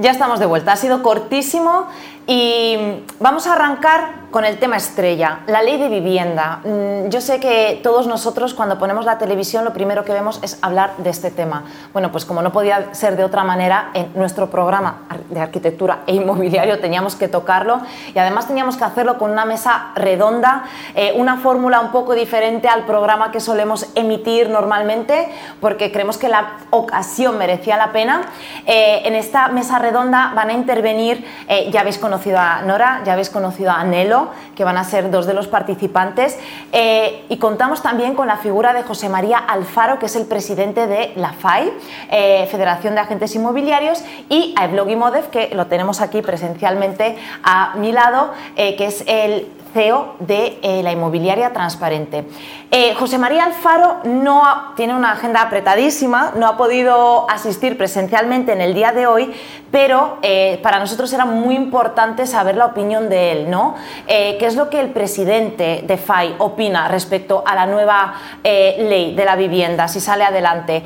Ya estamos de vuelta. Ha sido cortísimo y vamos a arrancar con el tema estrella, la ley de vivienda. Mm, yo sé que todos nosotros cuando ponemos la televisión lo primero que vemos es hablar de este tema. Bueno, pues como no podía ser de otra manera, en nuestro programa de arquitectura e inmobiliario teníamos que tocarlo y además teníamos que hacerlo con una mesa redonda, eh, una fórmula un poco diferente al programa que solemos emitir normalmente, porque creemos que la ocasión merecía la pena. Eh, en esta mesa redonda van a intervenir, eh, ya habéis conocido a Nora, ya habéis conocido a Nelo, que van a ser dos de los participantes. Eh, y contamos también con la figura de José María Alfaro, que es el presidente de la FAI, eh, Federación de Agentes Inmobiliarios, y a Evlog Modev, que lo tenemos aquí presencialmente a mi lado, eh, que es el CEO de eh, la inmobiliaria transparente. Eh, José María Alfaro no tiene una agenda apretadísima, no ha podido asistir presencialmente en el día de hoy, pero eh, para nosotros era muy importante saber la opinión de él, ¿no? ¿Qué es lo que el presidente de FAI opina respecto a la nueva ley de la vivienda, si sale adelante?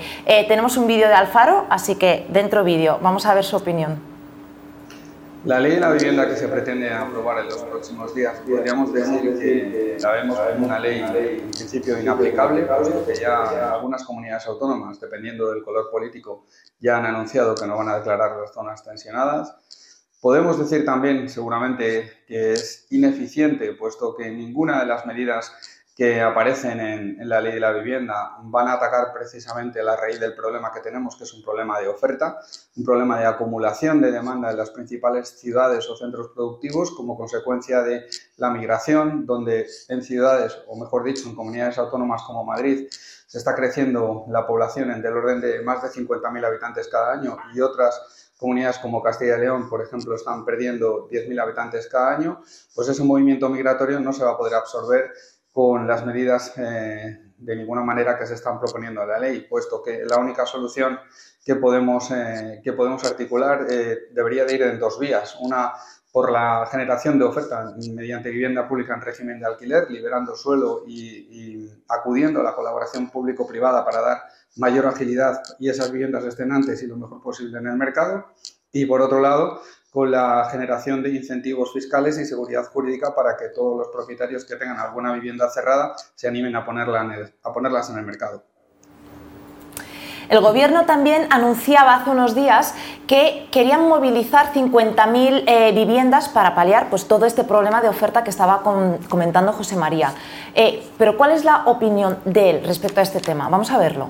tenemos un vídeo de Alfaro, así que dentro vídeo, vamos a ver su opinión. La ley de la vivienda que se pretende aprobar en los próximos días, podríamos decir que la vemos como una ley en principio inaplicable, puesto que ya algunas comunidades autónomas, dependiendo del color político, ya han anunciado que no van a declarar las zonas tensionadas. Podemos decir también, seguramente, que es ineficiente, puesto que ninguna de las medidas que aparecen en, la ley de la vivienda van a atacar precisamente la raíz del problema que tenemos, que es un problema de oferta, un problema de acumulación de demanda en las principales ciudades o centros productivos como consecuencia de la migración, donde en ciudades, o mejor dicho, en comunidades autónomas como Madrid, se está creciendo la población en del orden de más de 50.000 habitantes cada año y otras comunidades como Castilla y León, por ejemplo, están perdiendo 10.000 habitantes cada año, pues ese movimiento migratorio no se va a poder absorber con las medidas eh, de ninguna manera que se están proponiendo a la ley, puesto que la única solución que podemos, eh, que podemos articular eh, debería de ir en dos vías. Una por la generación de oferta mediante vivienda pública en régimen de alquiler, liberando suelo y, acudiendo a la colaboración público-privada para dar mayor agilidad y esas viviendas estén antes y lo mejor posible en el mercado. Y por otro lado, con la generación de incentivos fiscales y seguridad jurídica para que todos los propietarios que tengan alguna vivienda cerrada se animen a, ponerla a ponerlas en el mercado. El Gobierno también anunciaba hace unos días que querían movilizar 50.000 eh, viviendas para paliar pues, todo este problema de oferta que estaba comentando José María. Eh, pero ¿cuál es la opinión de él respecto a este tema? Vamos a verlo.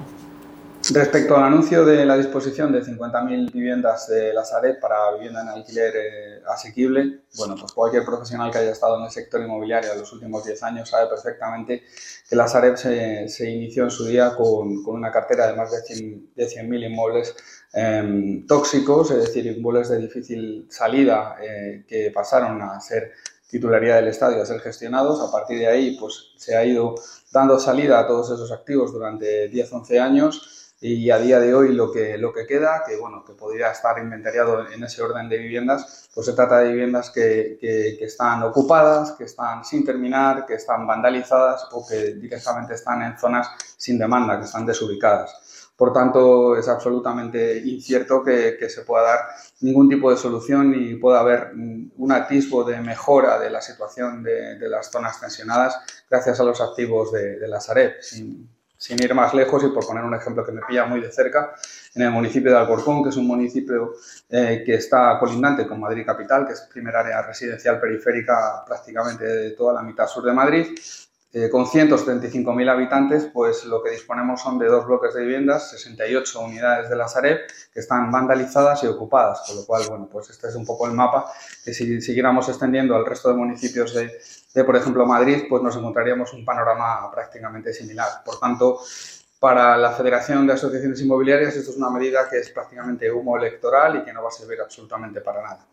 Respecto al anuncio de la disposición de 50.000 viviendas de la Sareb para vivienda en alquiler eh, asequible, bueno, pues cualquier profesional que haya estado en el sector inmobiliario en los últimos 10 años sabe perfectamente que la Sareb se, inició en su día con, una cartera de más de 100.000 de inmuebles em, tóxicos, es decir, inmuebles de difícil salida eh, que pasaron a ser titularidad del Estado y a ser gestionados. A partir de ahí, pues se ha ido dando salida a todos esos activos durante 10-11 años y a día de hoy lo que, lo que queda, que bueno, que podría estar inventariado en ese orden de viviendas, pues se trata de viviendas que, que, están ocupadas, que están sin terminar, que están vandalizadas o que directamente están en zonas sin demanda, que están desubicadas. Por tanto, es absolutamente incierto que, que, se pueda dar ningún tipo de solución y pueda haber un atisbo de mejora de la situación de, de las zonas tensionadas gracias a los activos de, de la Sareb. Sin, sin ir más lejos y por poner un ejemplo que me pilla muy de cerca, en el municipio de Alcorcón, que es un municipio eh, que está colindante con Madrid Capital, que es primer área residencial periférica prácticamente de toda la mitad sur de Madrid, eh, con 175.000 habitantes, pues lo que disponemos son de dos bloques de viviendas, 68 unidades de la Sareb, que están vandalizadas y ocupadas, con lo cual, bueno, pues este es un poco el mapa que si siguiéramos extendiendo al resto de municipios de, de, por ejemplo, Madrid, pues nos encontraríamos un panorama prácticamente similar. Por tanto, para la Federación de Asociaciones Inmobiliarias esto es una medida que es prácticamente humo electoral y que no va a servir absolutamente para nada.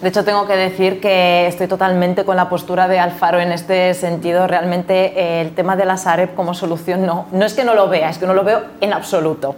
De hecho, tengo que decir que estoy totalmente con la postura de Alfaro en este sentido. Realmente eh, el tema de la Sareb como solución no, no es que no lo vea, es que no lo veo en absoluto.